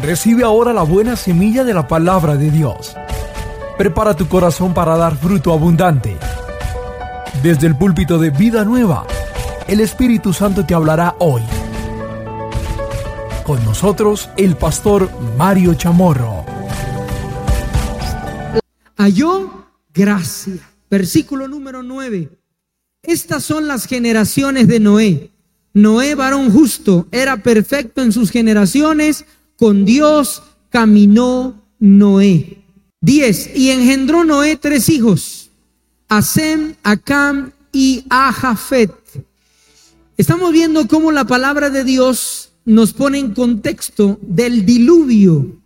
Recibe ahora la buena semilla de la palabra de Dios. Prepara tu corazón para dar fruto abundante. Desde el púlpito de Vida Nueva, el Espíritu Santo te hablará hoy. Con nosotros, el pastor Mario Chamorro. Halló gracia. Versículo número 9. Estas son las generaciones de Noé. Noé, varón justo, era perfecto en sus generaciones. Con Dios caminó Noé. 10. Y engendró Noé tres hijos. A Sem, a Cam y a Jafet. Estamos viendo cómo la palabra de Dios nos pone en contexto del diluvio.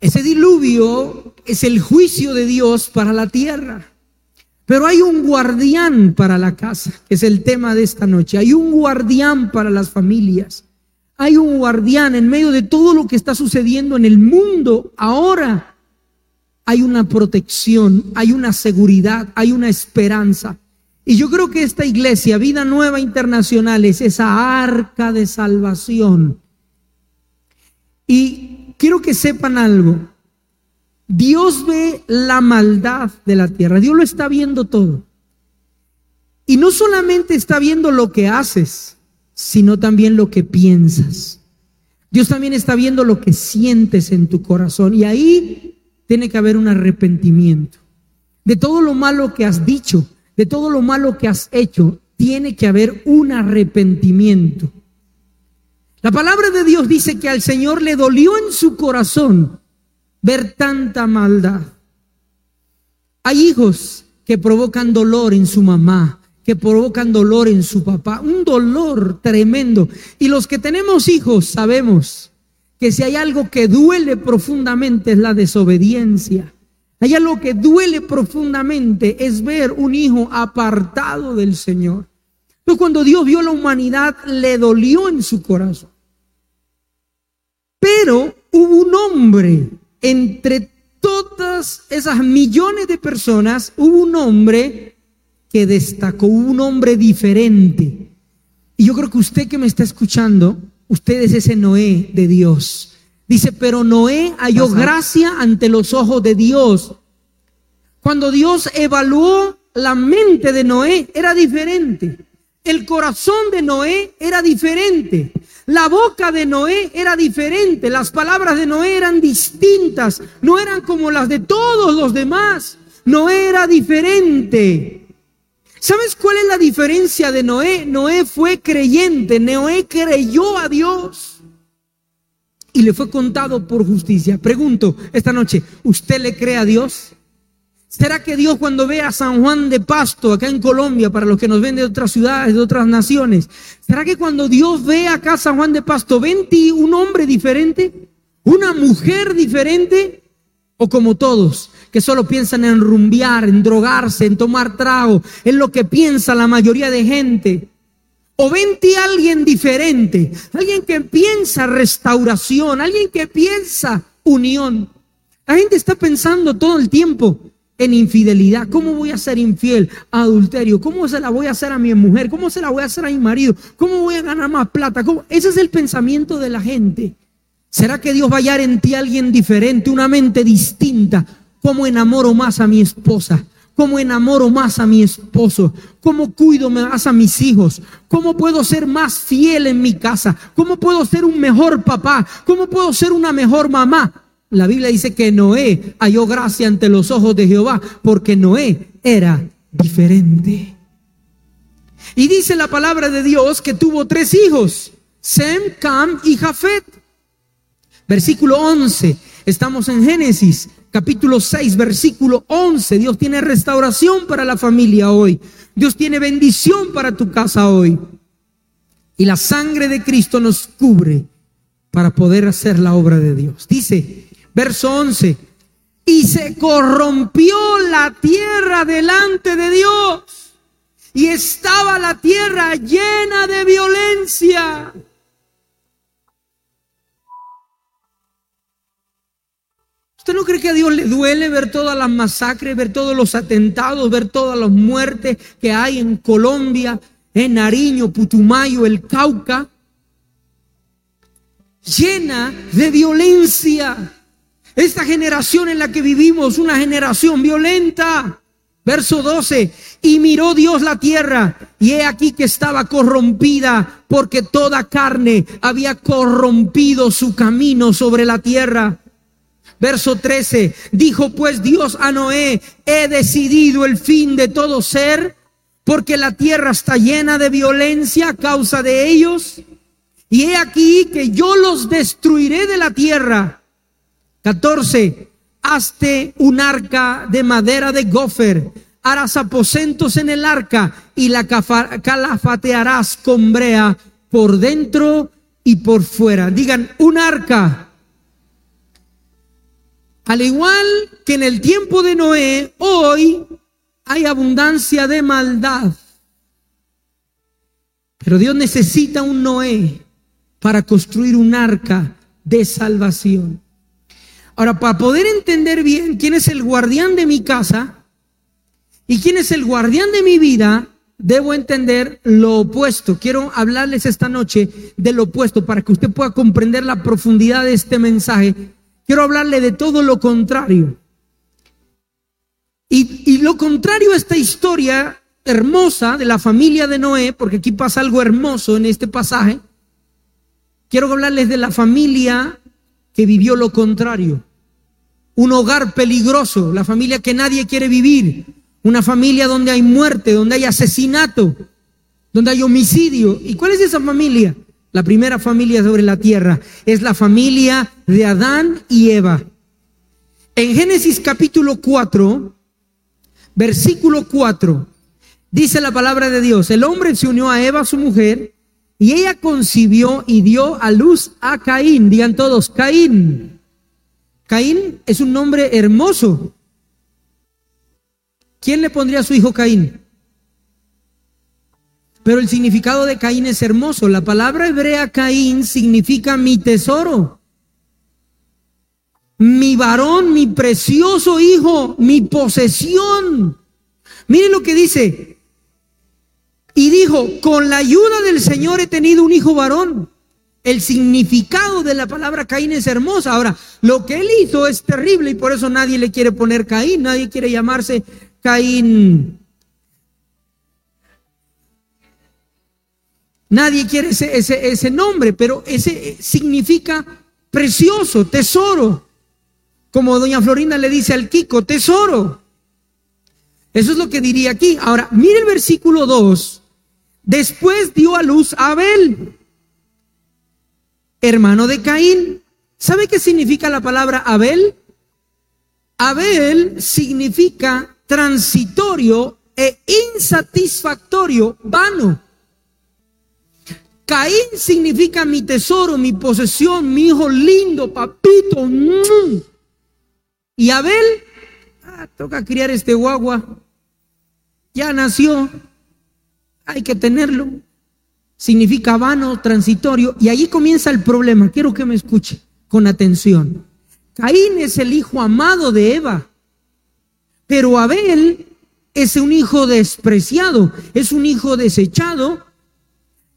Ese diluvio es el juicio de Dios para la tierra. Pero hay un guardián para la casa, que es el tema de esta noche. Hay un guardián para las familias. Hay un guardián en medio de todo lo que está sucediendo en el mundo ahora. Hay una protección, hay una seguridad, hay una esperanza. Y yo creo que esta iglesia, Vida Nueva Internacional, es esa arca de salvación. Y quiero que sepan algo. Dios ve la maldad de la tierra, Dios lo está viendo todo. Y no solamente está viendo lo que haces, sino también lo que piensas. Dios también está viendo lo que sientes en tu corazón. Y ahí tiene que haber un arrepentimiento. De todo lo malo que has dicho, de todo lo malo que has hecho, tiene que haber un arrepentimiento. La palabra de Dios dice que al Señor le dolió en su corazón ver tanta maldad. Hay hijos que provocan dolor en su mamá, que provocan dolor en su papá, un dolor tremendo. Y los que tenemos hijos sabemos que si hay algo que duele profundamente es la desobediencia. Hay algo que duele profundamente es ver un hijo apartado del Señor. Entonces cuando Dios vio la humanidad le dolió en su corazón. Pero hubo un hombre entre todas esas millones de personas, hubo un hombre que destacó, un hombre diferente. Y yo creo que usted que me está escuchando, usted es ese Noé de Dios. Dice, pero Noé halló gracia ante los ojos de Dios. Cuando Dios evaluó la mente de Noé, era diferente. El corazón de Noé era diferente. La boca de Noé era diferente, las palabras de Noé eran distintas, no eran como las de todos los demás. Noé era diferente. ¿Sabes cuál es la diferencia de Noé? Noé fue creyente, Noé creyó a Dios y le fue contado por justicia. Pregunto esta noche, ¿usted le cree a Dios? ¿Será que Dios cuando ve a San Juan de Pasto acá en Colombia, para los que nos ven de otras ciudades, de otras naciones, ¿será que cuando Dios ve acá a San Juan de Pasto, ven un hombre diferente? ¿Una mujer diferente? ¿O como todos, que solo piensan en rumbear, en drogarse, en tomar trago, en lo que piensa la mayoría de gente? ¿O ven ti alguien diferente? Alguien que piensa restauración, alguien que piensa unión. La gente está pensando todo el tiempo en infidelidad. ¿Cómo voy a ser infiel? Adulterio. ¿Cómo se la voy a hacer a mi mujer? ¿Cómo se la voy a hacer a mi marido? ¿Cómo voy a ganar más plata? Ese es el pensamiento de la gente. ¿Será que Dios va a hallar en ti alguien diferente, una mente distinta? ¿Cómo enamoro más a mi esposa? ¿Cómo enamoro más a mi esposo? ¿Cómo cuido más a mis hijos? ¿Cómo puedo ser más fiel en mi casa? ¿Cómo puedo ser un mejor papá? ¿Cómo puedo ser una mejor mamá? La Biblia dice que Noé halló gracia ante los ojos de Jehová porque Noé era diferente. Y dice la palabra de Dios que tuvo tres hijos, Sem, Cam y Jafet. Versículo 11, estamos en Génesis, capítulo 6, versículo 11. Dios tiene restauración para la familia hoy. Dios tiene bendición para tu casa hoy. Y la sangre de Cristo nos cubre para poder hacer la obra de Dios. Dice, Verso 11. Y se corrompió la tierra delante de Dios. Y estaba la tierra llena de violencia. ¿Usted no cree que a Dios le duele ver todas las masacres, ver todos los atentados, ver todas las muertes que hay en Colombia, en Nariño, Putumayo, el Cauca? llena de violencia. Esta generación en la que vivimos, una generación violenta. Verso 12, y miró Dios la tierra, y he aquí que estaba corrompida, porque toda carne había corrompido su camino sobre la tierra. Verso 13, dijo pues Dios a Noé, he decidido el fin de todo ser, porque la tierra está llena de violencia a causa de ellos. Y he aquí que yo los destruiré de la tierra. 14. Hazte un arca de madera de gofer. Harás aposentos en el arca y la calafatearás con brea por dentro y por fuera. Digan, un arca. Al igual que en el tiempo de Noé, hoy hay abundancia de maldad. Pero Dios necesita un Noé para construir un arca de salvación. Ahora, para poder entender bien quién es el guardián de mi casa y quién es el guardián de mi vida, debo entender lo opuesto. Quiero hablarles esta noche de lo opuesto para que usted pueda comprender la profundidad de este mensaje. Quiero hablarle de todo lo contrario. Y, y, lo contrario a esta historia hermosa de la familia de Noé, porque aquí pasa algo hermoso en este pasaje, Quiero hablarles de la familia que vivió lo contrario. Un hogar peligroso, la familia que nadie quiere vivir. Una familia donde hay muerte, donde hay asesinato, donde hay homicidio. ¿Y cuál es esa familia? La primera familia sobre la tierra es la familia de Adán y Eva. En Génesis capítulo 4, versículo 4, dice la palabra de Dios, el hombre se unió a Eva, su mujer, y ella concibió y dio a luz a Caín. Digan todos, Caín. Caín es un nombre hermoso. ¿Quién le pondría a su hijo Caín? Pero el significado de Caín es hermoso. La palabra hebrea Caín significa mi tesoro. Mi varón, mi precioso hijo, mi posesión. Miren lo que dice, y dijo, con la ayuda del Señor he tenido un hijo varón. El significado de la palabra Caín es hermosa. Ahora, lo que él hizo es terrible y por eso nadie le quiere poner Caín, nadie quiere llamarse Caín. Nadie quiere ese, ese, ese nombre, pero ese significa precioso, tesoro. Como doña Florinda le dice al Kiko, tesoro. Eso es lo que diría aquí. Ahora, mire el versículo 2 Después dio a luz a Abel, hermano de Caín. ¿Sabe qué significa la palabra Abel? Abel significa transitorio e insatisfactorio, vano. Caín significa mi tesoro, mi posesión, mi hijo lindo, papito. Y Abel, ah, toca criar este guagua. Ya nació, hay que tenerlo. Significa vano, transitorio. Y ahí comienza el problema. Quiero que me escuche con atención. Caín es el hijo amado de Eva. Pero Abel es un hijo despreciado, es un hijo desechado.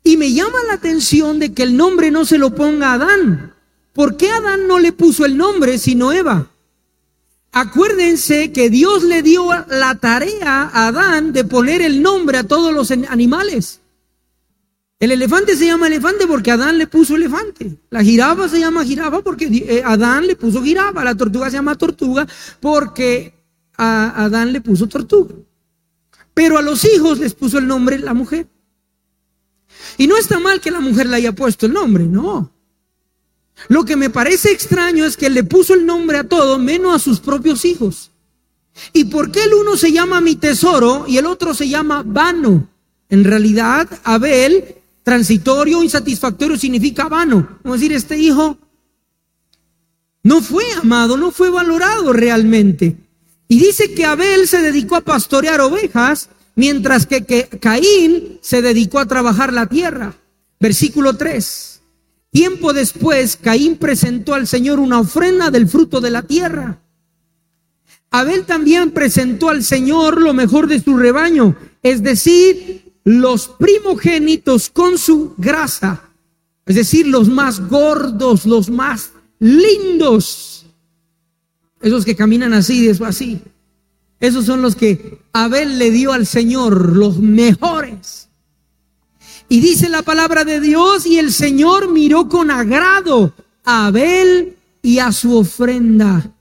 Y me llama la atención de que el nombre no se lo ponga a Adán. ¿Por qué Adán no le puso el nombre sino Eva? Acuérdense que Dios le dio la tarea a Adán de poner el nombre a todos los animales. El elefante se llama elefante porque Adán le puso elefante. La jirafa se llama jirafa porque eh, Adán le puso jirafa. La tortuga se llama tortuga porque a Adán le puso tortuga. Pero a los hijos les puso el nombre la mujer. Y no está mal que la mujer le haya puesto el nombre, no. Lo que me parece extraño es que le puso el nombre a todo menos a sus propios hijos. ¿Y por qué el uno se llama mi tesoro y el otro se llama vano? En realidad, Abel, transitorio, insatisfactorio, significa vano. Vamos a decir, este hijo no fue amado, no fue valorado realmente. Y dice que Abel se dedicó a pastorear ovejas, mientras que, Caín se dedicó a trabajar la tierra. Versículo 3. Tiempo después, Caín presentó al Señor una ofrenda del fruto de la tierra. Abel también presentó al Señor lo mejor de su rebaño, es decir, los primogénitos con su grasa. Es decir, los más gordos, los más lindos. Esos que caminan así, eso así. Esos son los que Abel le dio al Señor, los mejores. Y dice la palabra de Dios, y el Señor miró con agrado a Abel y a su ofrenda.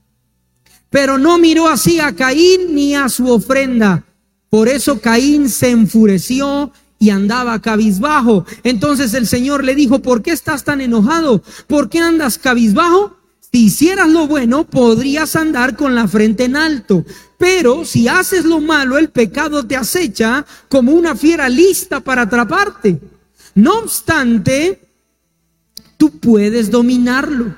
Pero no miró así a Caín ni a su ofrenda. Por eso Caín se enfureció y andaba cabizbajo. Entonces el Señor le dijo, ¿por qué estás tan enojado? ¿Por qué andas cabizbajo? Si hicieras lo bueno, podrías andar con la frente en alto. Pero si haces lo malo, el pecado te acecha como una fiera lista para atraparte. No obstante, tú puedes dominarlo.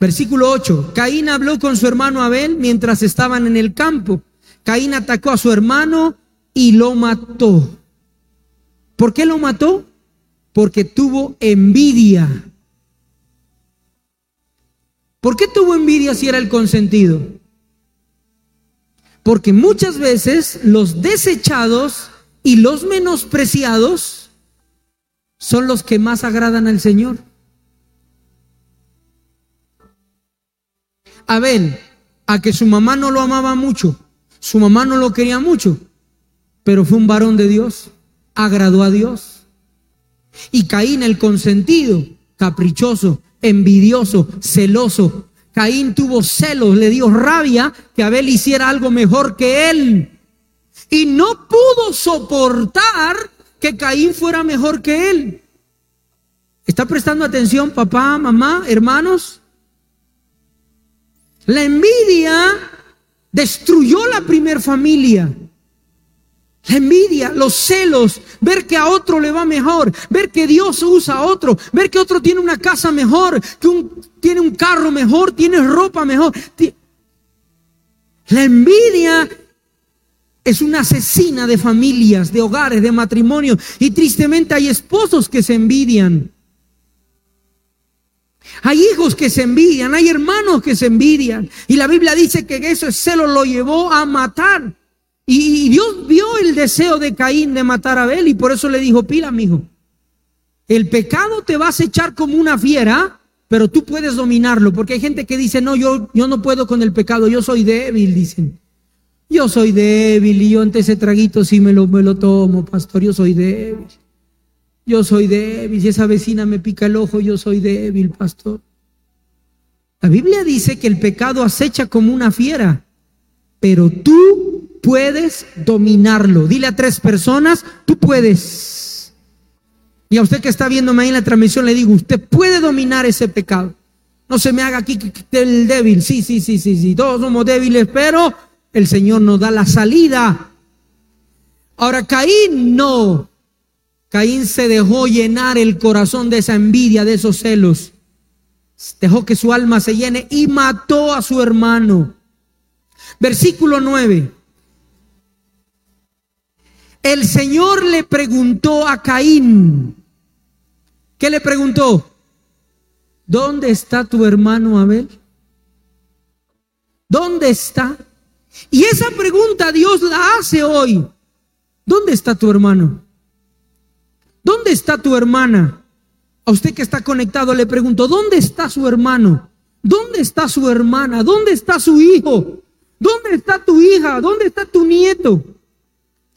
Versículo 8. Caín habló con su hermano Abel mientras estaban en el campo. Caín atacó a su hermano y lo mató. ¿Por qué lo mató? Porque tuvo envidia. ¿Por qué tuvo envidia si era el consentido? Porque muchas veces los desechados y los menospreciados son los que más agradan al Señor. Abel, a que su mamá no lo amaba mucho, su mamá no lo quería mucho, pero fue un varón de Dios, agradó a Dios. Y Caín, el consentido, caprichoso, envidioso, celoso. Caín tuvo celos, le dio rabia que Abel hiciera algo mejor que él. Y no pudo soportar que Caín fuera mejor que él. ¿Está prestando atención papá, mamá, hermanos? La envidia destruyó la primer familia. La envidia, los celos, ver que a otro le va mejor, ver que Dios usa a otro, ver que otro tiene una casa mejor, que un, tiene un carro mejor, tiene ropa mejor. La envidia es una asesina de familias, de hogares, de matrimonio. Y tristemente hay esposos que se envidian. Hay hijos que se envidian, hay hermanos que se envidian. Y la Biblia dice que ese celo lo llevó a matar. Y Dios vio el deseo de Caín de matar a Abel y por eso le dijo, pila, hijo, el pecado te va a acechar como una fiera, pero tú puedes dominarlo, porque hay gente que dice, no, yo, yo no puedo con el pecado, yo soy débil, dicen. Yo soy débil y yo ante ese traguito sí me lo, me lo tomo, pastor, yo soy débil. Yo soy débil, si esa vecina me pica el ojo, yo soy débil, pastor. La Biblia dice que el pecado acecha como una fiera, pero tú puedes dominarlo. Dile a tres personas, tú puedes. Y a usted que está viéndome ahí en la transmisión le digo, usted puede dominar ese pecado. No se me haga aquí el débil. Sí, sí, sí, sí, sí. Todos somos débiles, pero el Señor nos da la salida. Ahora, Caín no. Caín se dejó llenar el corazón de esa envidia, de esos celos. Dejó que su alma se llene y mató a su hermano. Versículo 9. El Señor le preguntó a Caín, ¿qué le preguntó? ¿Dónde está tu hermano Abel? ¿Dónde está? Y esa pregunta Dios la hace hoy. ¿Dónde está tu hermano? ¿Dónde está tu hermana? A usted que está conectado le pregunto, ¿dónde está su hermano? ¿Dónde está su hermana? ¿Dónde está su hijo? ¿Dónde está tu hija? ¿Dónde está tu nieto?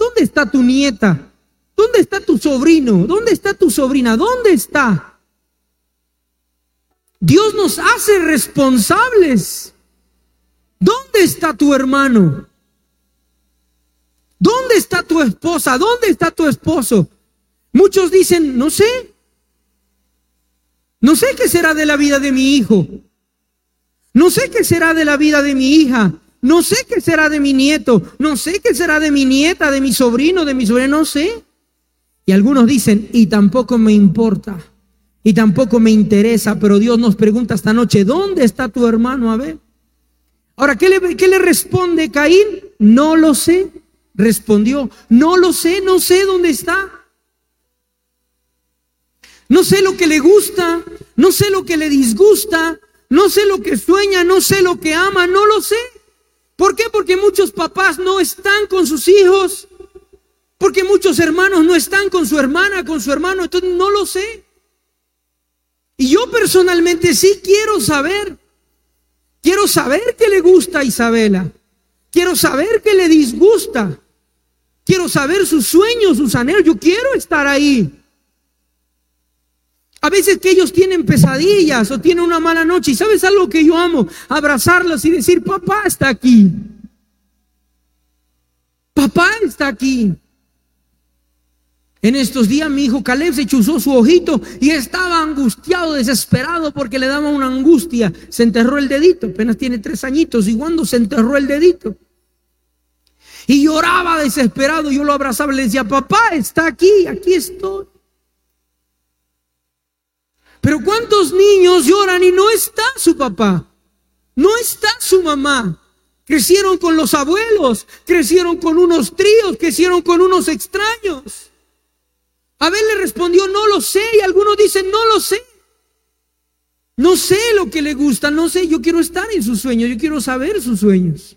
¿Dónde está tu nieta? ¿Dónde está tu sobrino? ¿Dónde está tu sobrina? ¿Dónde está? Dios nos hace responsables. ¿Dónde está tu hermano? ¿Dónde está tu esposa? ¿Dónde está tu esposo? Muchos dicen, no sé. No sé qué será de la vida de mi hijo. No sé qué será de la vida de mi hija. No sé qué será de mi nieto, no sé qué será de mi nieta, de mi sobrino, de mi sobrina, no sé. Y algunos dicen, y tampoco me importa, y tampoco me interesa, pero Dios nos pregunta esta noche, ¿dónde está tu hermano? A ver. Ahora, ¿qué le, qué le responde Caín? No lo sé. Respondió, no lo sé, no sé dónde está. No sé lo que le gusta, no sé lo que le disgusta, no sé lo que sueña, no sé lo que ama, no lo sé. ¿Por qué? Porque muchos papás no están con sus hijos Porque muchos hermanos no están con su hermana, con su hermano, entonces no lo sé. Y yo personalmente sí quiero saber. Quiero saber qué le gusta a Isabela. Quiero saber qué le disgusta. Quiero saber sus sueños, sus anhelos. Yo quiero estar ahí. A veces que ellos tienen pesadillas o tienen una mala noche. ¿Y sabes algo que yo amo? Abrazarlos y decir, papá está aquí. Papá está aquí. En estos días mi hijo Caleb se chuzó su ojito y estaba angustiado, desesperado porque le daba una angustia. Se enterró el dedito, apenas tiene tres añitos y cuando se enterró el dedito. Y lloraba desesperado, yo lo abrazaba y le decía, papá está aquí, aquí estoy. Pero ¿cuántos niños lloran y no está su papá? No está su mamá. Crecieron con los abuelos, crecieron con unos tríos, crecieron con unos extraños. Abel le respondió, no lo sé. Y algunos dicen, no lo sé. No sé lo que le gusta, no sé. Yo quiero estar en sus sueños, yo quiero saber sus sueños.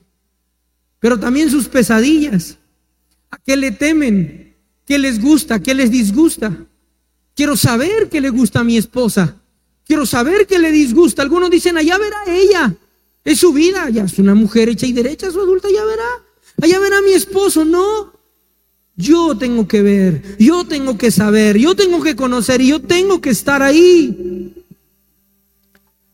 Pero también sus pesadillas. ¿A qué le temen? ¿Qué les gusta? ¿Qué les disgusta? Quiero saber qué le gusta a mi esposa. Quiero saber qué le disgusta. Algunos dicen, allá verá ella. Es su vida. Ya es una mujer hecha y derecha, su adulta, ya verá. Allá verá a mi esposo. No. Yo tengo que ver, yo tengo que saber, yo tengo que conocer y yo tengo que estar ahí.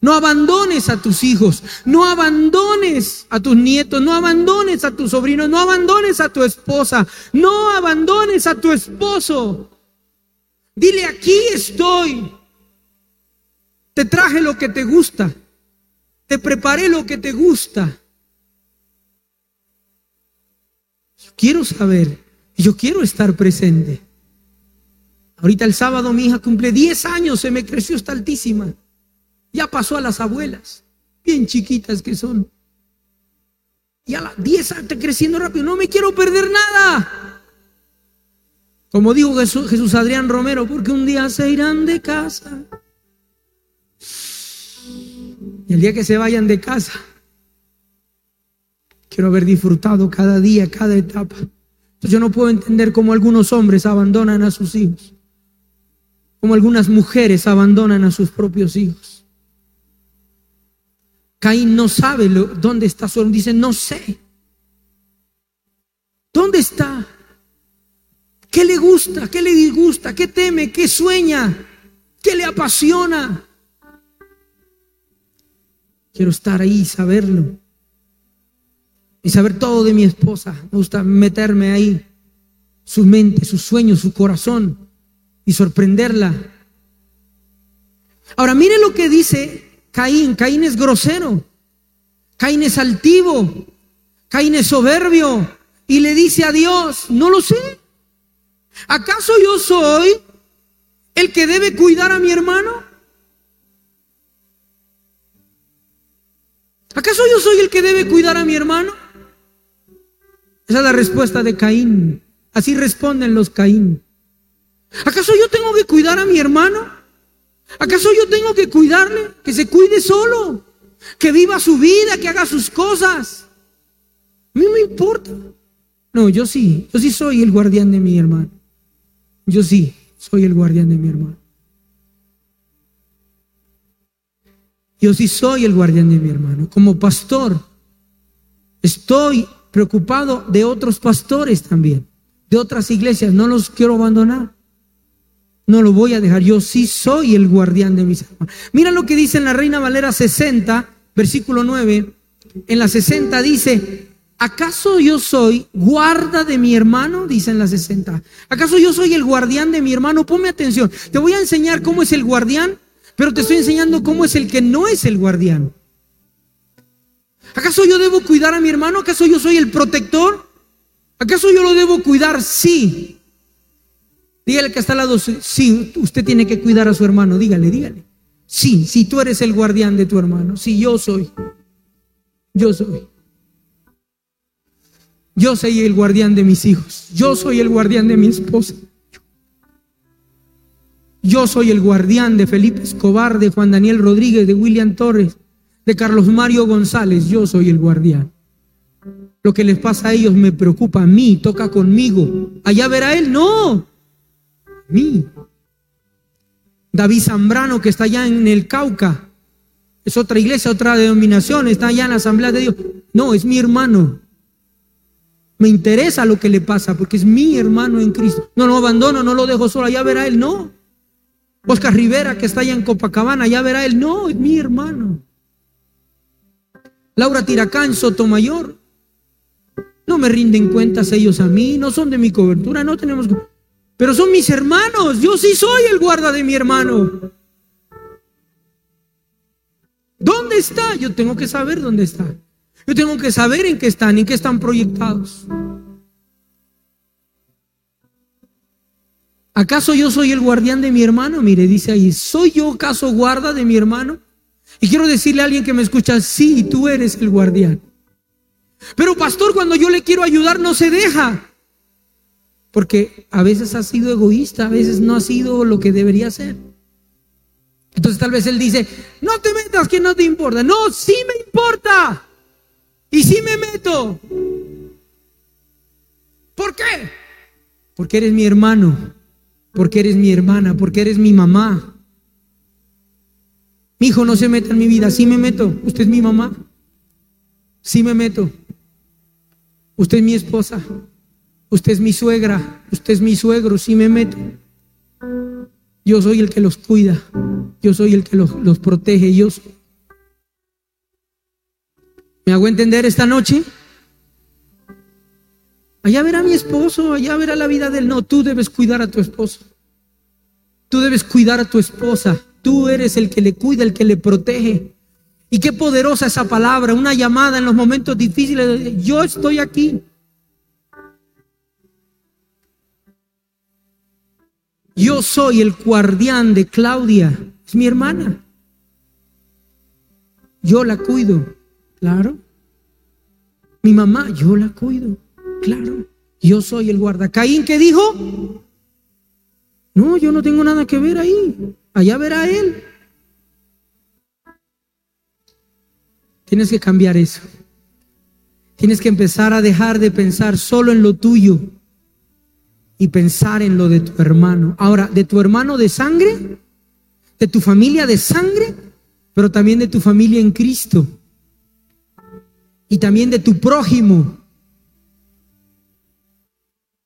No abandones a tus hijos, no abandones a tus nietos, no abandones a tus sobrinos, no abandones a tu esposa, no abandones a tu esposo. Dile, aquí estoy. Te traje lo que te gusta, te preparé lo que te gusta. Quiero saber yo quiero estar presente. Ahorita el sábado mi hija cumple 10 años, se me creció, está altísima. Ya pasó a las abuelas, bien chiquitas que son. Y a las 10 está creciendo rápido, no me quiero perder nada. Como dijo Jesús, Adrián Romero, porque un día se irán de casa. Y el día que se vayan de casa, quiero haber disfrutado cada día, cada etapa yo no puedo entender cómo algunos hombres abandonan a sus hijos, como algunas mujeres abandonan a sus propios hijos. Caín no sabe dónde está su dice, no sé. ¿Dónde está? ¿Qué le gusta? ¿Qué le disgusta? ¿Qué teme? ¿Qué sueña? ¿Qué le apasiona? Quiero estar ahí y saberlo y saber todo de mi esposa. Me gusta meterme ahí, su mente, sus sueños, su corazón y sorprenderla. Ahora mire lo que dice Caín. Caín es grosero, Caín es altivo, Caín es soberbio y le dice a Dios, no lo sé. ¿Acaso yo soy el que debe cuidar a mi hermano? ¿Acaso yo soy el que debe cuidar a mi hermano? Esa es la respuesta de Caín. Así responden los Caín. ¿Acaso yo tengo que cuidar a mi hermano? ¿Acaso yo tengo que cuidarle? Que se cuide solo, que viva su vida, que haga sus cosas. A mí me importa. No, yo sí, yo sí soy el guardián de mi hermano. Yo sí soy el guardián de mi hermano. Yo sí soy el guardián de mi hermano. Como pastor, estoy preocupado de otros pastores también, de otras iglesias. No los quiero abandonar. No lo voy a dejar. Yo sí soy el guardián de mis hermanos. Mira lo que dice en la Reina Valera 60, versículo 9. En la 60 dice, ¿acaso yo soy guarda de mi hermano? Dice en la 60. ¿Acaso yo soy el guardián de mi hermano? Ponme atención. Te voy a enseñar cómo es el guardián, pero te estoy enseñando cómo es el que no es el guardián. ¿Acaso yo debo cuidar a mi hermano? ¿Acaso yo soy el protector? ¿Acaso yo lo debo cuidar? Sí. Dígale que está al lado, sí, usted tiene que cuidar a su hermano. Dígale, dígale. Sí, si tú eres el guardián de tu hermano. Sí, yo soy. Yo soy. Yo soy el guardián de mis hijos. Yo soy el guardián de mi esposa. Yo soy el guardián de Felipe Escobar, de Juan Daniel Rodríguez, de William Torres, de Carlos Mario González, yo soy el guardián. Lo que les pasa a ellos me preocupa a mí, toca conmigo. Allá verá él, no. A mí. David Zambrano, que está allá en el Cauca, es otra iglesia, otra denominación, está allá en la Asamblea de Dios. No, es mi hermano. Me interesa lo que le pasa porque es mi hermano en Cristo. No lo abandono, no lo dejo solo, allá verá él, no. Oscar Rivera, que está allá en Copacabana, allá verá él, no, es mi hermano. Laura Tiracán, Sotomayor, no me rinden cuentas ellos a mí, no son de mi cobertura, no tenemos... Pero son mis hermanos, yo sí soy el guarda de mi hermano. ¿Dónde está? Yo tengo que saber dónde está. Yo tengo que saber en qué están, en qué están proyectados. ¿Acaso yo soy el guardián de mi hermano? Mire, dice ahí, ¿soy yo acaso guarda de mi hermano? Y quiero decirle a alguien que me escucha, sí, tú eres el guardián. Pero pastor, cuando yo le quiero ayudar no se deja. Porque a veces ha sido egoísta, a veces no ha sido lo que debería ser. Entonces tal vez él dice, no te metas que no te importa. No, sí me importa. Y sí me meto. ¿Por qué? Porque eres mi hermano, porque eres mi hermana, porque eres mi mamá. Mi hijo no se meta en mi vida, sí me meto. Usted es mi mamá. Sí me meto. Usted es mi esposa. Usted es mi suegra. Usted es mi suegro. Sí me meto. Yo soy el que los cuida. Yo soy el que los, los protege. Yo ¿Me hago entender esta noche? Allá verá mi esposo, allá verá la vida del no. Tú debes cuidar a tu esposo. Tú debes cuidar a tu esposa. Tú eres el que le cuida, el que le protege. Y qué poderosa esa palabra, una llamada en los momentos difíciles. Yo estoy aquí. Yo soy el guardián de Claudia. Es mi hermana. Yo la cuido. Claro. Mi mamá, yo la cuido. Claro. Yo soy el guarda. Caín, ¿qué dijo? No, yo no tengo nada que ver ahí. Allá verá él. Tienes que cambiar eso. Tienes que empezar a dejar de pensar solo en lo tuyo y pensar en lo de tu hermano. Ahora, de tu hermano de sangre, de tu familia de sangre, pero también de tu familia en Cristo y también de tu prójimo.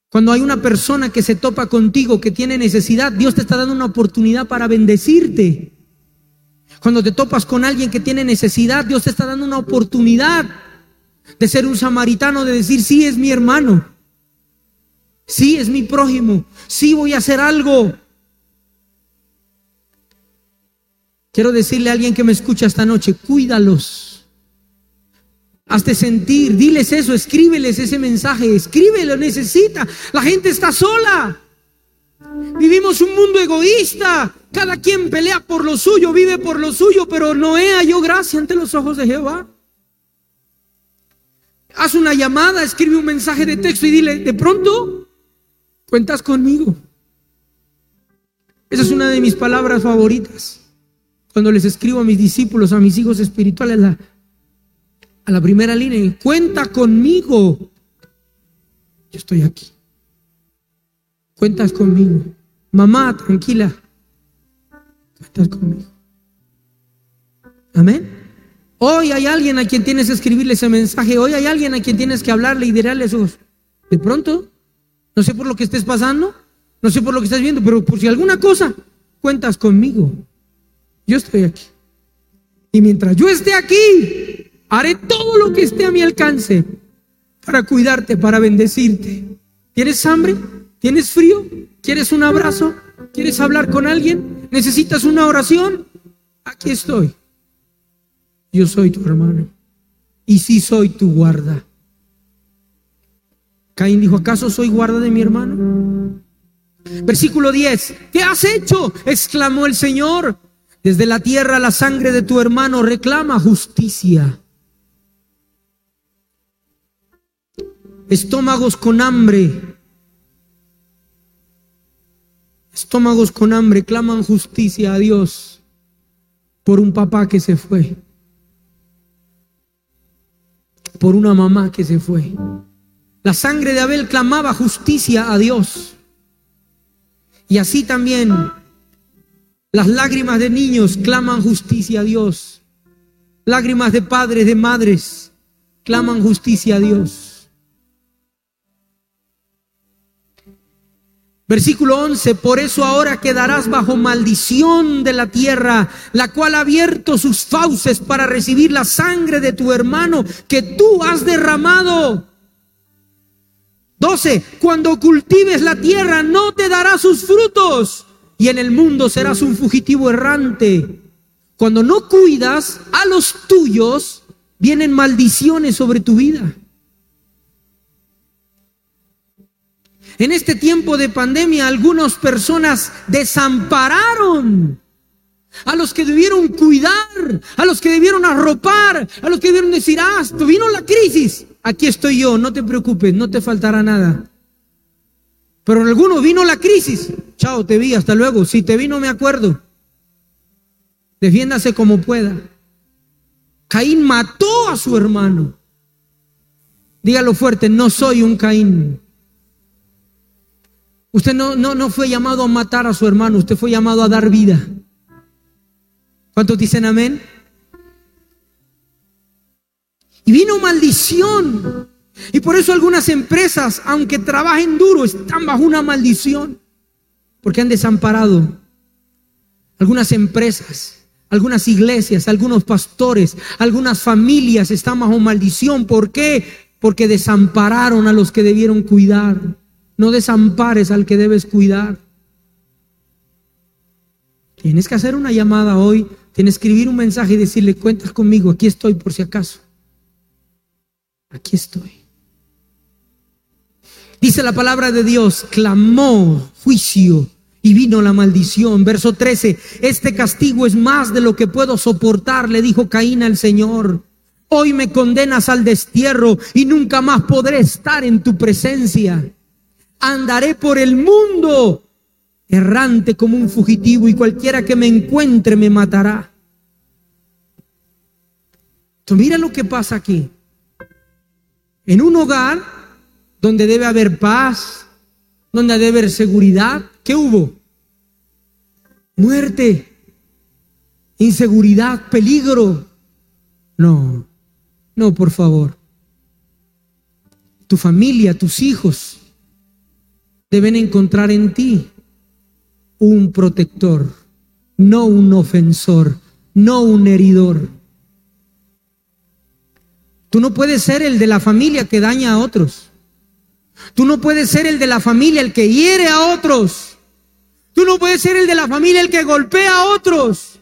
Cuando hay una persona que se topa contigo, que tiene necesidad, Dios te está dando una oportunidad para bendecirte. Cuando te topas con alguien que tiene necesidad, Dios te está dando una oportunidad de ser un samaritano, de decir, sí es mi hermano, sí es mi prójimo, sí voy a hacer algo. Quiero decirle a alguien que me escucha esta noche, cuídalos. Hazte sentir, diles eso, escríbeles ese mensaje, escríbelo, necesita. La gente está sola. Vivimos un mundo egoísta. Cada quien pelea por lo suyo, vive por lo suyo, pero Noé halló gracia ante los ojos de Jehová. Haz una llamada, escribe un mensaje de texto y dile, de pronto, cuentas conmigo. Esa es una de mis palabras favoritas. Cuando les escribo a mis discípulos, a mis hijos espirituales, la, a la primera línea, cuenta conmigo. Yo estoy aquí. Cuentas conmigo. Mamá, tranquila. Cuentas conmigo. Amén. Hoy hay alguien a quien tienes que escribirle ese mensaje. Hoy hay alguien a quien tienes que hablarle y dirle sus. De pronto, no sé por lo que estés pasando, no sé por lo que estás viendo, pero por si alguna cosa, cuentas conmigo. Yo estoy aquí. Y mientras yo esté aquí, Haré todo lo que esté a mi alcance para cuidarte, para bendecirte. ¿Tienes hambre? ¿Tienes frío? ¿Quieres un abrazo? ¿Quieres hablar con alguien? ¿Necesitas una oración? Aquí estoy. Yo soy tu hermano. Y sí soy tu guarda. Caín dijo, ¿acaso soy guarda de mi hermano? Versículo 10, ¿qué has hecho? exclamó el Señor. Desde la tierra la sangre de tu hermano reclama justicia. Estómagos con hambre, estómagos con hambre claman justicia a Dios por un papá que se fue. por una mamá que se fue. La sangre de Abel clamaba justicia a Dios. Y así también las lágrimas de niños claman justicia a Dios. Lágrimas de padres, de madres, claman justicia a Dios. Versículo 11, por eso ahora quedarás bajo maldición de la tierra, la cual ha abierto sus fauces para recibir la sangre de tu hermano que tú has derramado. 12, cuando cultives la tierra no te dará sus frutos y en el mundo serás un fugitivo errante. Cuando no cuidas a los tuyos, vienen maldiciones sobre tu vida. En este tiempo de pandemia, algunas personas desampararon a los que debieron cuidar, a los que debieron arropar, a los que debieron decir, ah, vino la crisis, aquí estoy yo, no te preocupes, no te faltará nada. Pero en algunos vino la crisis, chao, te vi, hasta luego, si te vi no me acuerdo. Defiéndase como pueda. Caín mató a su hermano. Dígalo fuerte, no soy un Caín. Usted no, no, no fue llamado a matar a su hermano, usted fue llamado a dar vida. ¿Cuántos dicen amén? Y vino maldición. Y por eso algunas empresas, aunque trabajen duro, están bajo una maldición. Porque han desamparado. Algunas empresas, algunas iglesias, algunos pastores, algunas familias están bajo maldición. ¿Por qué? Porque desampararon a los que debieron cuidar. No desampares al que debes cuidar. Tienes que hacer una llamada hoy, tienes que escribir un mensaje y decirle, cuentas conmigo, aquí estoy por si acaso. Aquí estoy. Dice la palabra de Dios, clamó juicio y vino la maldición. Verso 13, este castigo es más de lo que puedo soportar, le dijo Caín al Señor. Hoy me condenas al destierro y nunca más podré estar en tu presencia andaré por el mundo errante como un fugitivo y cualquiera que me encuentre me matará. Entonces mira lo que pasa aquí. En un hogar donde debe haber paz, donde debe haber seguridad, ¿qué hubo? Muerte, inseguridad, peligro. No, no, por favor. Tu familia, tus hijos, deben encontrar en ti un protector, no un ofensor, no un heridor. Tú no puedes ser el de la familia que daña a otros. Tú no puedes ser el de la familia el que hiere a otros. Tú no puedes ser el de la familia el que golpea a otros.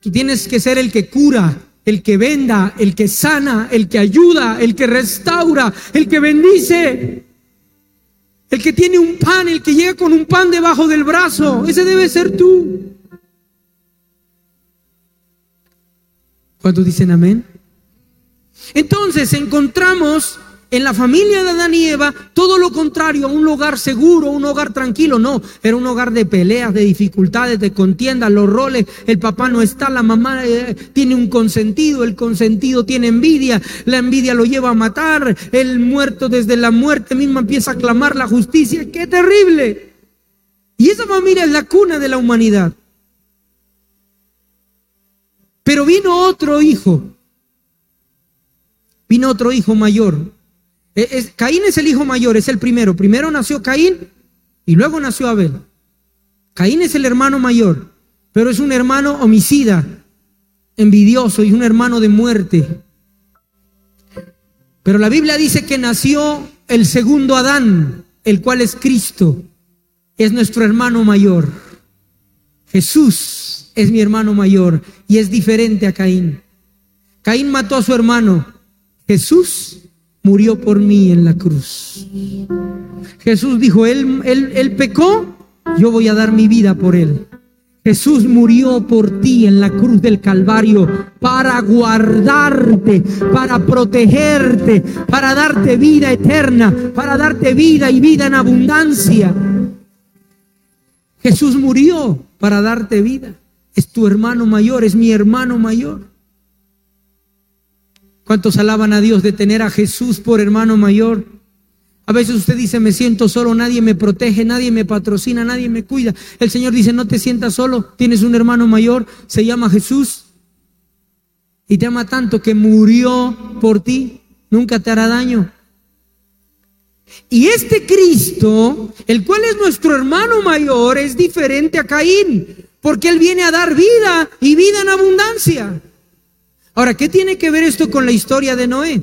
Tú tienes que ser el que cura, el que venda, el que sana, el que ayuda, el que restaura, el que bendice. El que tiene un pan, el que llega con un pan debajo del brazo, ese debe ser tú. ¿Cuántos dicen amén? Entonces encontramos en la familia de Adán y Eva, todo lo contrario, un hogar seguro, un hogar tranquilo, no, era un hogar de peleas, de dificultades, de contiendas, los roles, el papá no está, la mamá eh, tiene un consentido, el consentido tiene envidia, la envidia lo lleva a matar, el muerto desde la muerte misma empieza a clamar la justicia, qué terrible. Y esa familia es la cuna de la humanidad. Pero vino otro hijo, vino otro hijo mayor, eh, Caín es el hijo mayor, es el primero. Primero nació Caín y luego nació Abel. Caín es el hermano mayor, pero es un hermano homicida, envidioso y un hermano de muerte. Pero la Biblia dice que nació el segundo Adán, el cual es Cristo, es nuestro hermano mayor. Jesús es mi hermano mayor y es diferente a Caín. Caín mató a su hermano. Jesús murió por mí en la cruz. Jesús dijo, él, él, pecó, yo voy a dar mi vida por él. Jesús murió por ti en la cruz del Calvario para guardarte, para protegerte, para darte vida eterna, para darte vida y vida en abundancia. Jesús murió para darte vida. Es tu hermano mayor, es mi hermano mayor. ¿Cuántos alaban a Dios de tener a Jesús por hermano mayor? A veces usted dice, me siento solo, nadie me protege, nadie me patrocina, nadie me cuida. El Señor dice, no te sientas solo, tienes un hermano mayor, se llama Jesús. Y te ama tanto que murió por ti, nunca te hará daño. Y este Cristo, el cual es nuestro hermano mayor, es diferente a Caín, porque Él viene a dar vida y vida en abundancia. Ahora, ¿qué tiene que ver esto con la historia de Noé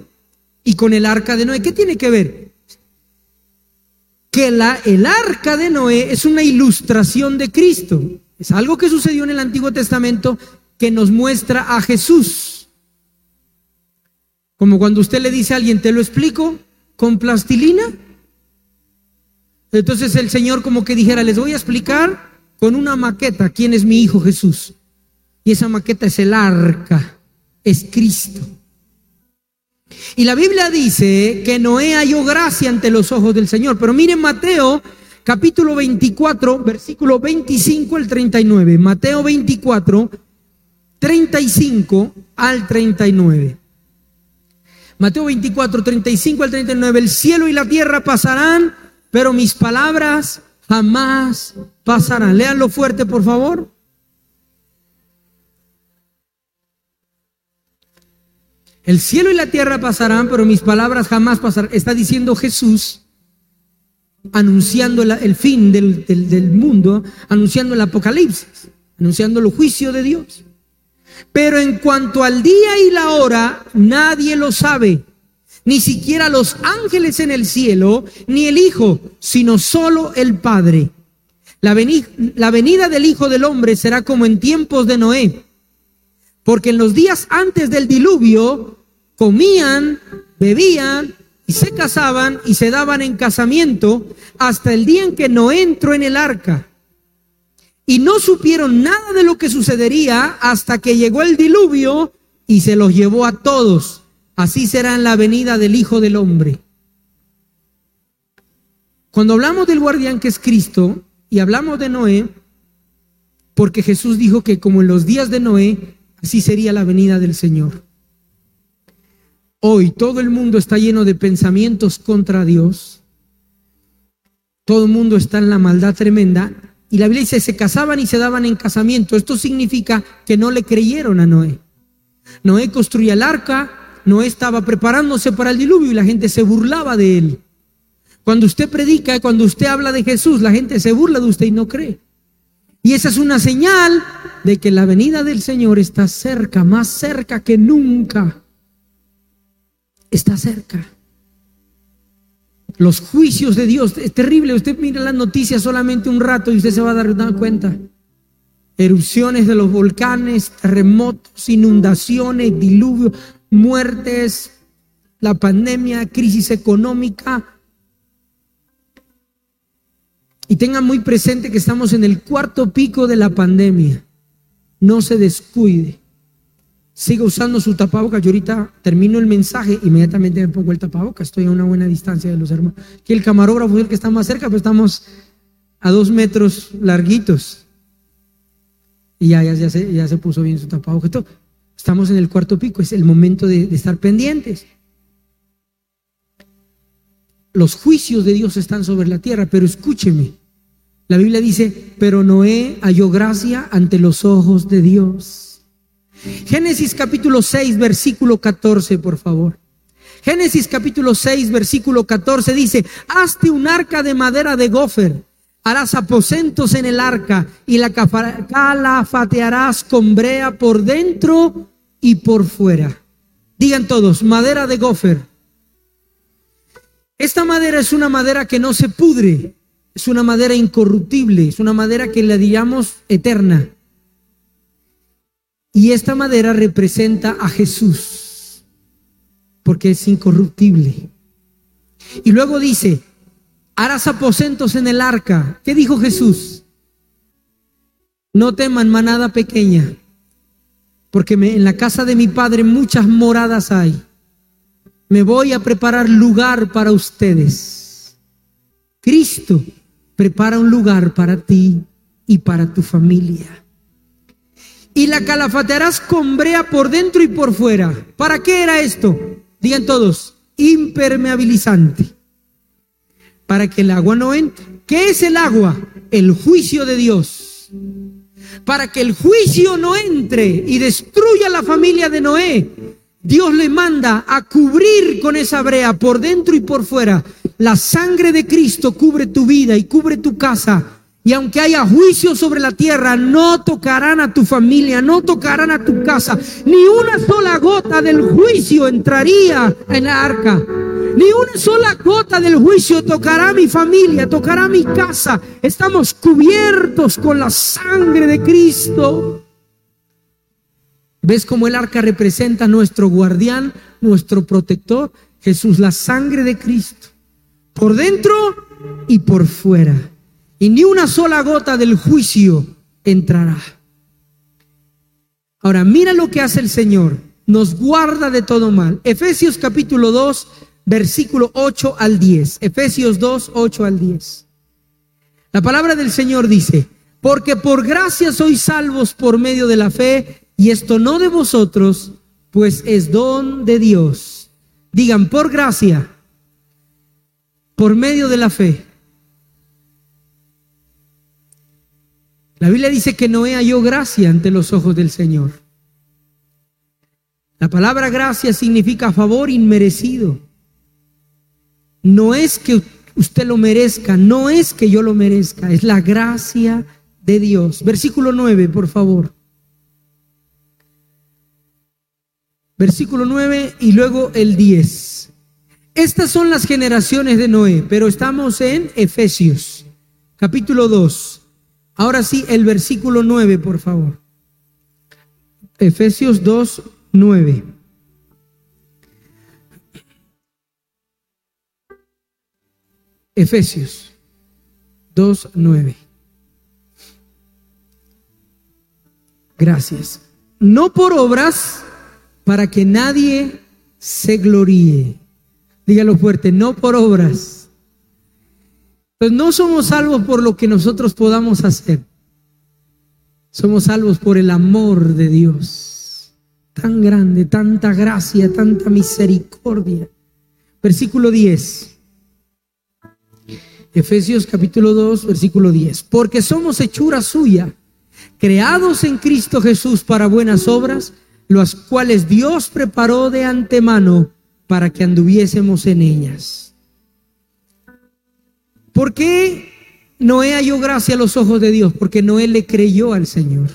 y con el arca de Noé? ¿Qué tiene que ver? Que la, el arca de Noé es una ilustración de Cristo. Es algo que sucedió en el Antiguo Testamento que nos muestra a Jesús. Como cuando usted le dice a alguien, te lo explico con plastilina. Entonces el Señor como que dijera, les voy a explicar con una maqueta quién es mi hijo Jesús. Y esa maqueta es el arca es Cristo. Y la Biblia dice que Noé halló gracia ante los ojos del Señor. Pero miren Mateo capítulo 24, versículo 25 al 39. Mateo 24, 35 al 39. Mateo 24, 35 al 39. El cielo y la tierra pasarán, pero mis palabras jamás pasarán. Léanlo fuerte, por favor. El cielo y la tierra pasarán, pero mis palabras jamás pasarán. Está diciendo Jesús, anunciando el, fin del, mundo, anunciando el apocalipsis, anunciando el juicio de Dios. Pero en cuanto al día y la hora, nadie lo sabe, ni siquiera los ángeles en el cielo, ni el Hijo, sino solo el Padre. La, la venida del Hijo del Hombre será como en tiempos de Noé, porque en los días antes del diluvio comían, bebían y se casaban y se daban en casamiento hasta el día en que no entró en el arca. Y no supieron nada de lo que sucedería hasta que llegó el diluvio y se los llevó a todos. Así será en la venida del Hijo del Hombre. Cuando hablamos del guardián que es Cristo y hablamos de Noé, porque Jesús dijo que como en los días de Noé, así sería la venida del Señor. Hoy todo el mundo está lleno de pensamientos contra Dios. Todo el mundo está en la maldad tremenda. Y la Biblia dice, se casaban y se daban en casamiento. Esto significa que no le creyeron a Noé. Noé construía el arca, Noé estaba preparándose para el diluvio y la gente se burlaba de él. Cuando usted predica, cuando usted habla de Jesús, la gente se burla de usted y no cree. Y esa es una señal de que la venida del Señor está cerca, más cerca que nunca está cerca. Los juicios de Dios, es terrible. Usted mira las noticias solamente un rato y usted se va a dar cuenta. Erupciones de los volcanes, terremotos, inundaciones, diluvio, muertes, la pandemia, crisis económica. Y tengan muy presente que estamos en el cuarto pico de la pandemia. No se descuide siga usando su tapabocas. Yo ahorita termino el mensaje, inmediatamente me pongo el tapabocas. Estoy a una buena distancia de los hermanos. Aquí el camarógrafo es el que está más cerca, pero estamos a dos metros larguitos. Y ya, ya, se, ya se puso bien su tapabocas. Estamos en el cuarto pico, es el momento de, de estar pendientes. Los juicios de Dios están sobre la tierra, pero escúcheme. La Biblia dice, pero Noé halló gracia ante los ojos de Dios. Génesis capítulo 6, versículo 14, por favor. Génesis capítulo 6, versículo 14 dice, hazte un arca de madera de gofer, harás aposentos en el arca y la calafatearás con brea por dentro y por fuera. Digan todos, madera de gofer. Esta madera es una madera que no se pudre, es una madera incorruptible, es una madera que le diríamos eterna. Y esta madera representa a Jesús, porque es incorruptible. Y luego dice, harás aposentos en el arca. ¿Qué dijo Jesús? No teman manada pequeña, porque en la casa de mi Padre muchas moradas hay. Me voy a preparar lugar para ustedes. Cristo prepara un lugar para ti y para tu familia. Y la calafatearás con brea por dentro y por fuera. ¿Para qué era esto? Digan todos, impermeabilizante. Para que el agua no entre. ¿Qué es el agua? El juicio de Dios. Para que el juicio no entre y destruya la familia de Noé, Dios le manda a cubrir con esa brea por dentro y por fuera. La sangre de Cristo cubre tu vida y cubre tu casa y aunque haya juicio sobre la tierra, no tocarán a tu familia, no tocarán a tu casa. Ni una sola gota del juicio entraría en la arca. Ni una sola gota del juicio tocará a mi familia, tocará a mi casa. Estamos cubiertos con la sangre de Cristo. ¿Ves cómo el arca representa a nuestro guardián, nuestro protector? Jesús, la sangre de Cristo. Por dentro y por fuera y ni una sola gota del juicio entrará. Ahora, mira lo que hace el Señor. Nos guarda de todo mal. Efesios capítulo 2, versículo 8 al 10. Efesios 2, 8 al 10. La palabra del Señor dice, porque por gracia sois salvos por medio de la fe, y esto no de vosotros, pues es don de Dios. Digan, por gracia, por medio de la fe. La Biblia dice que Noé halló gracia ante los ojos del Señor. La palabra gracia significa favor inmerecido. No es que usted lo merezca, no es que yo lo merezca, es la gracia de Dios. Versículo 9, por favor. Versículo 9 y luego el 10. Estas son las generaciones de Noé, pero estamos en Efesios, capítulo 2. Ahora sí, el versículo 9, por favor. Efesios 2, 9. Efesios 2, 9. Gracias. No por obras para que nadie se gloríe. Dígalo fuerte, no por obras pues no somos salvos por lo que nosotros podamos hacer. Somos salvos por el amor de Dios. Tan grande, tanta gracia, tanta misericordia. Versículo 10. Efesios capítulo 2, versículo 10. Porque somos hechura suya, creados en Cristo Jesús para buenas obras, las cuales Dios preparó de antemano para que anduviésemos en ellas. ¿Por qué Noé halló gracia a los ojos de Dios? Porque Noé le creyó al Señor.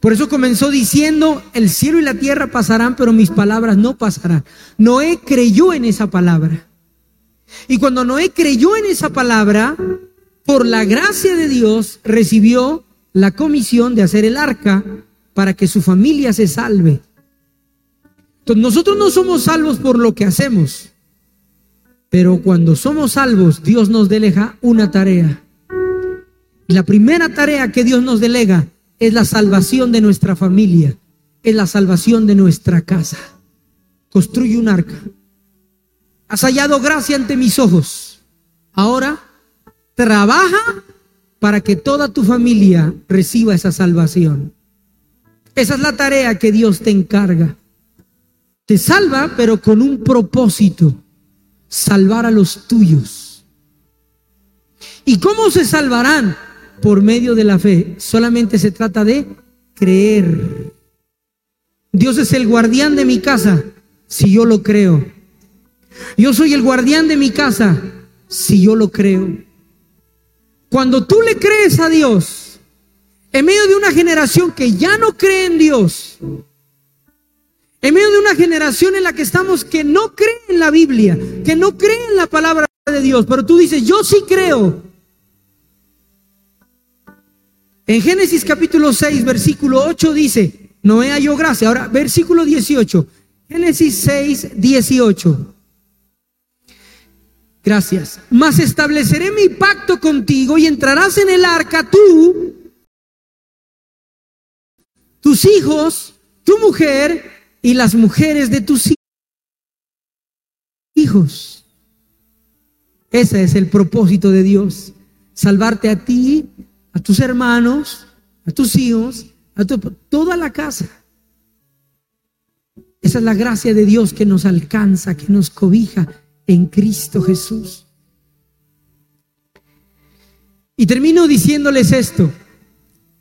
Por eso comenzó diciendo, el cielo y la tierra pasarán, pero mis palabras no pasarán. Noé creyó en esa palabra. Y cuando Noé creyó en esa palabra, por la gracia de Dios recibió la comisión de hacer el arca para que su familia se salve. Entonces nosotros no somos salvos por lo que hacemos. Pero cuando somos salvos, Dios nos delega una tarea. La primera tarea que Dios nos delega es la salvación de nuestra familia, es la salvación de nuestra casa. Construye un arca. Has hallado gracia ante mis ojos. Ahora trabaja para que toda tu familia reciba esa salvación. Esa es la tarea que Dios te encarga. Te salva, pero con un propósito salvar a los tuyos. ¿Y cómo se salvarán? Por medio de la fe. Solamente se trata de creer. Dios es el guardián de mi casa si yo lo creo. Yo soy el guardián de mi casa si yo lo creo. Cuando tú le crees a Dios, en medio de una generación que ya no cree en Dios, en medio de una generación en la que estamos que no cree en la Biblia, que no cree en la palabra de Dios, pero tú dices, yo sí creo. En Génesis capítulo 6, versículo 8 dice, Noé halló gracia. Ahora, versículo 18. Génesis 6, 18. Gracias. Mas estableceré mi pacto contigo y entrarás en el arca tú, tus hijos, tu mujer y las mujeres de tus hijos. Ese es el propósito de Dios. Salvarte a ti, a tus hermanos, a tus hijos, a toda la casa. Esa es la gracia de Dios que nos alcanza, que nos cobija en Cristo Jesús. Y termino diciéndoles esto.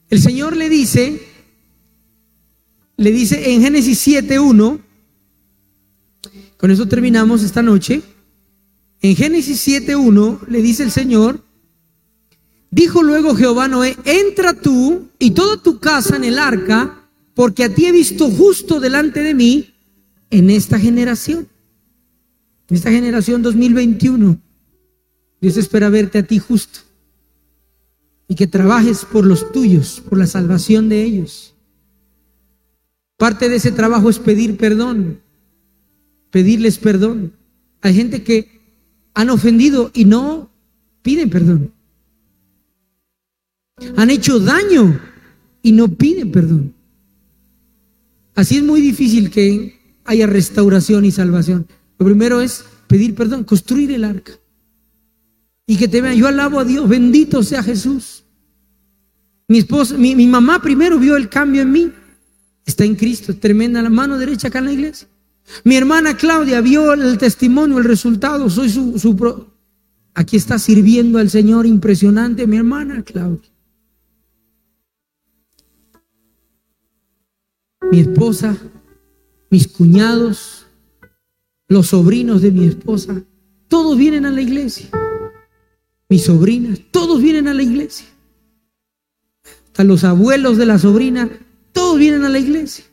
El Señor le dice, le dice en Génesis 7.1, con eso terminamos esta noche, en Génesis 7.1 le dice el Señor, dijo luego Jehová Noé, entra tú y toda tu casa en el arca, porque a ti he visto justo delante de mí en esta generación, en esta generación 2021. Dios espera verte a ti justo y que trabajes por los tuyos, por la salvación de ellos. Parte de ese trabajo es pedir perdón, pedirles perdón. Hay gente que han ofendido y no piden perdón. Han hecho daño y no piden perdón. Así es muy difícil que haya restauración y salvación. Lo primero es pedir perdón, construir el arca. Y que te vean, yo alabo a Dios, bendito sea Jesús. Mi esposa, mi, mamá primero vio el cambio en mí. Está en Cristo, tremenda la mano derecha acá en la iglesia. Mi hermana Claudia vio el testimonio, el resultado. Soy su, su aquí está sirviendo al Señor impresionante, mi hermana Claudia. Mi esposa, mis cuñados, los sobrinos de mi esposa, todos vienen a la iglesia mis sobrinas, todos vienen a la iglesia. Hasta los abuelos de la sobrina, todos vienen a la iglesia.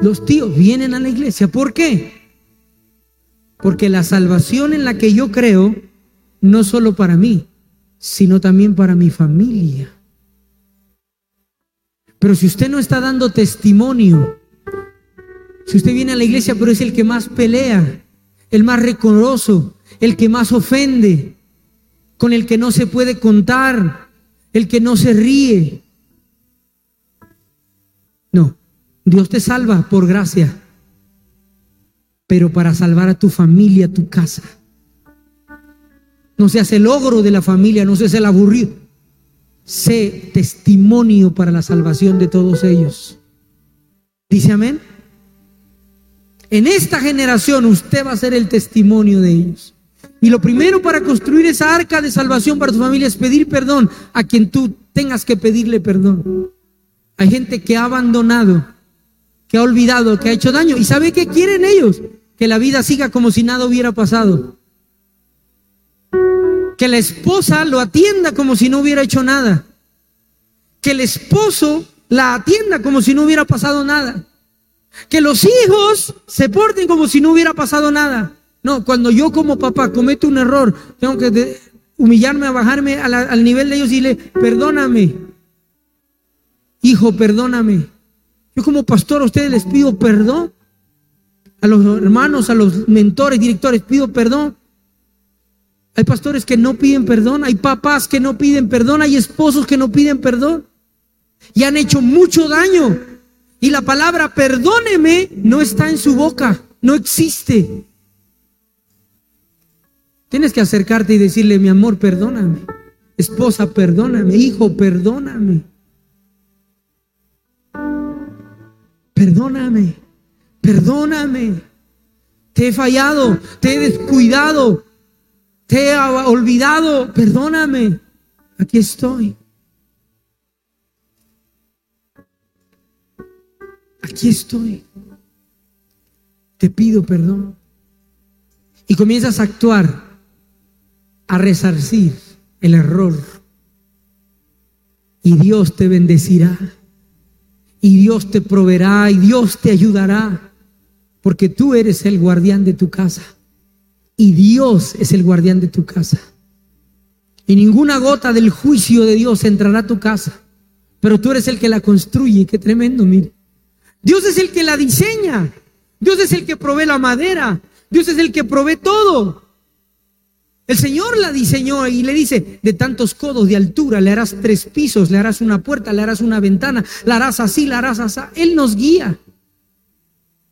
Los tíos vienen a la iglesia. ¿Por qué? Porque la salvación en la que yo creo, no solo para mí, sino también para mi familia. Pero si usted no está dando testimonio, si usted viene a la iglesia pero es el que más pelea, el más recoroso, el que más ofende, con el que no se puede contar, el que no se ríe. No, Dios te salva por gracia, pero para salvar a tu familia, a tu casa. No seas el logro de la familia, no seas el aburrido. Sé testimonio para la salvación de todos ellos. Dice amén. En esta generación usted va a ser el testimonio de ellos. Y lo primero para construir esa arca de salvación para tu familia es pedir perdón a quien tú tengas que pedirle perdón. Hay gente que ha abandonado, que ha olvidado, que ha hecho daño. ¿Y sabe qué quieren ellos? Que la vida siga como si nada hubiera pasado. Que la esposa lo atienda como si no hubiera hecho nada. Que el esposo la atienda como si no hubiera pasado nada. Que los hijos se porten como si no hubiera pasado nada. No, cuando yo como papá cometo un error, tengo que humillarme, a bajarme al nivel de ellos y decirle, perdóname. Hijo, perdóname. Yo como pastor a ustedes les pido perdón. A los hermanos, a los mentores, directores, pido perdón. Hay pastores que no piden perdón, hay papás que no piden perdón, hay esposos que no piden perdón. Y han hecho mucho daño. Y la palabra perdóneme no está en su boca, no existe. Tienes que acercarte y decirle, mi amor, perdóname. Esposa, perdóname. Hijo, perdóname. Perdóname. Perdóname. Te he fallado, te he descuidado, te he olvidado. Perdóname. Aquí estoy. Aquí estoy. Te pido perdón. Y comienzas a actuar a resarcir el error. Y Dios te bendecirá. Y Dios te proveerá. Y Dios te ayudará. Porque tú eres el guardián de tu casa. Y Dios es el guardián de tu casa. Y ninguna gota del juicio de Dios entrará a tu casa. Pero tú eres el que la construye. Qué tremendo, mire. Dios es el que la diseña. Dios es el que provee la madera. Dios es el que provee todo. El Señor la diseñó y le dice, de tantos codos de altura, le harás tres pisos, le harás una puerta, le harás una ventana, la harás así, la harás así. Él nos guía.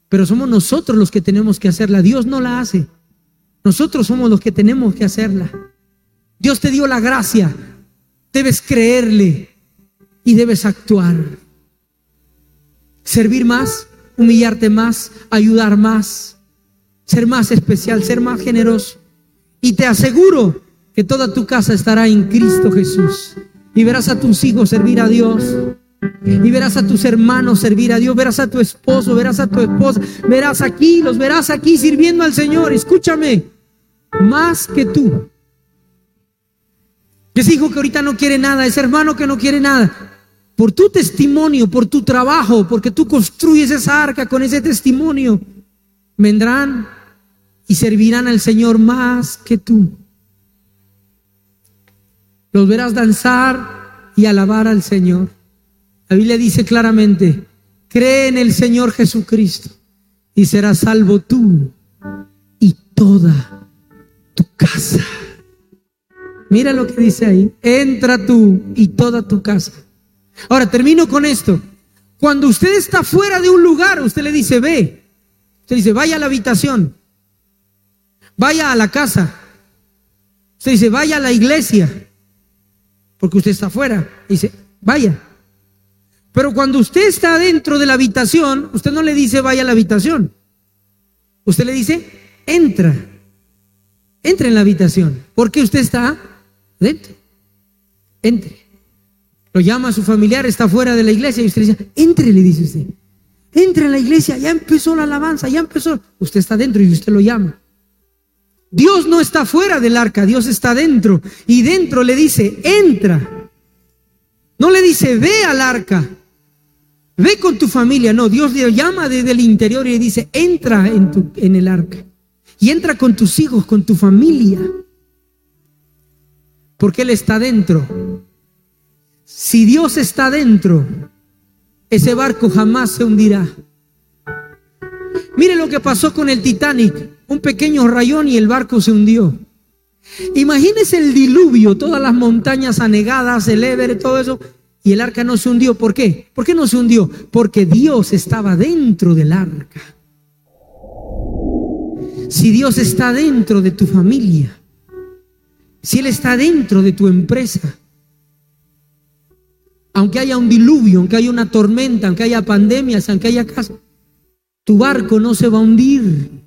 Pero somos nosotros los que tenemos que hacerla. Dios no la hace. Nosotros somos los que tenemos que hacerla. Dios te dio la gracia. Debes creerle. y debes actuar. Servir más, humillarte más, ayudar más, ser más especial, ser más generoso. Y te aseguro que toda tu casa estará en Cristo Jesús. Y verás a tus hijos servir a Dios. Y verás a tus hermanos servir a Dios, verás a tu esposo, verás a tu esposa, verás aquí, los verás aquí sirviendo al Señor. Escúchame, más que tú. Ese hijo que ahorita no quiere nada, ese hermano que no quiere nada. Por tu testimonio, por tu trabajo, porque tú construyes esa arca con ese testimonio, vendrán y servirán al Señor más que tú. Los verás danzar y alabar al Señor. La Biblia dice claramente, cree en el Señor Jesucristo y serás salvo tú y toda tu casa. Mira lo que dice ahí, entra tú y toda tu casa. Ahora termino con esto. Cuando usted está fuera de un lugar, usted le dice, ve. Usted dice, vaya a la habitación. Vaya a la casa. Usted dice, vaya a la iglesia. Porque usted está afuera. Dice, vaya. Pero cuando usted está dentro de la habitación, usted no le dice vaya a la habitación. Usted le dice, entra. Entra en la habitación. Porque usted está dentro. Entre. Lo llama a su familiar, está fuera de la iglesia y usted le dice, entre, le dice usted. Entre en la iglesia, ya empezó la alabanza, ya empezó. Usted está dentro y usted lo llama. Dios no está fuera del arca, Dios está dentro. Y dentro le dice, entra. No le dice, ve al arca. Ve con tu familia. No, Dios le llama desde el interior y le dice, entra en, tu, en el arca. Y entra con tus hijos, con tu familia. Porque Él está dentro. Si Dios está dentro, ese barco jamás se hundirá. Mire lo que pasó con el Titanic. Un pequeño rayón y el barco se hundió. Imagínese el diluvio, todas las montañas anegadas, el Everest, todo eso, y el arca no se hundió. ¿Por qué? ¿Por qué no se hundió? Porque Dios estaba dentro del arca. Si Dios está dentro de tu familia, si Él está dentro de tu empresa, aunque haya un diluvio, aunque haya una tormenta, aunque haya pandemias, aunque haya casos, tu barco no se va a hundir.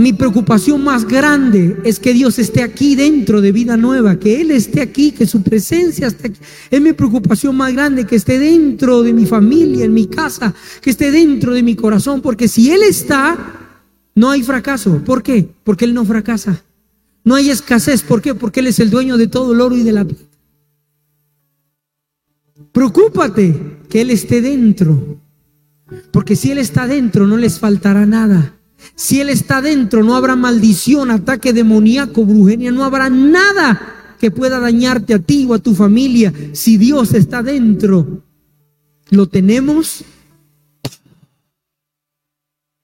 Mi preocupación más grande es que Dios esté aquí dentro de vida nueva, que Él esté aquí, que su presencia esté aquí. Es mi preocupación más grande que esté dentro de mi familia, en mi casa, que esté dentro de mi corazón, porque si Él está, no hay fracaso. ¿Por qué? Porque Él no fracasa. No hay escasez. ¿Por qué? Porque Él es el dueño de todo el oro y de la plata. Preocúpate que Él esté dentro. Porque si Él está dentro, no les faltará nada. Si Él está dentro, no habrá maldición, ataque demoníaco, brujería, no habrá nada que pueda dañarte a ti o a tu familia. Si Dios está dentro, lo tenemos.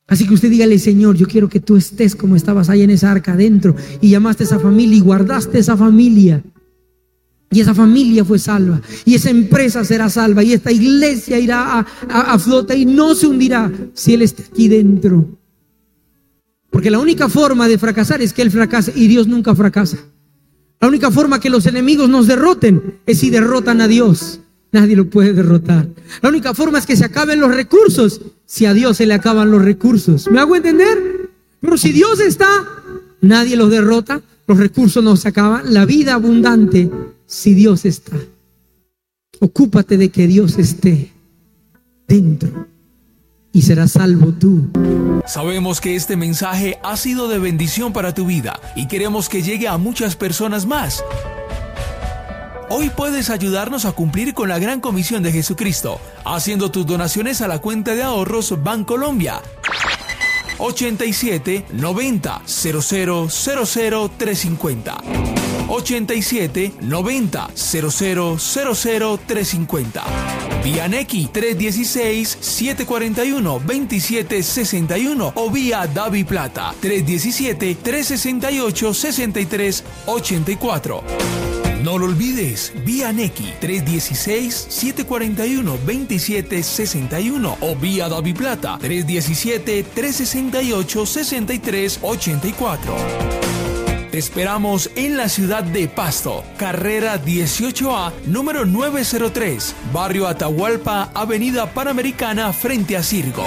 Así que usted dígale, Señor, yo quiero que tú estés como estabas ahí en esa arca adentro y llamaste a esa familia y guardaste esa familia. Y esa familia fue salva. Y esa empresa será salva. Y esta iglesia irá a, a, flota y no se hundirá si Él está aquí dentro. Porque la única forma de fracasar es que Él fracase y Dios nunca fracasa. La única forma que los enemigos nos derroten es si derrotan a Dios. Nadie lo puede derrotar. La única forma es que se acaben los recursos si a Dios se le acaban los recursos. ¿Me hago entender? Pero si Dios está, nadie los derrota, los recursos no se acaban, la vida abundante si Dios está. Ocúpate de que Dios esté dentro y serás salvo tú. Sabemos que este mensaje ha sido de bendición para tu vida y queremos que llegue a muchas personas más. Hoy puedes ayudarnos a cumplir con la gran comisión de Jesucristo, haciendo tus donaciones a la cuenta de ahorros Bancolombia 87 90 00 00 350. 87 90 00 00 350. Vía Nequi 316 741 27 61 o vía Davi Plata 317 368 63 84. No lo olvides, vía Neki 316-741-2761 o vía Davi Plata 317-368-6384. Te esperamos en la ciudad de Pasto, carrera 18A, número 903, barrio Atahualpa, avenida Panamericana, frente a Circo.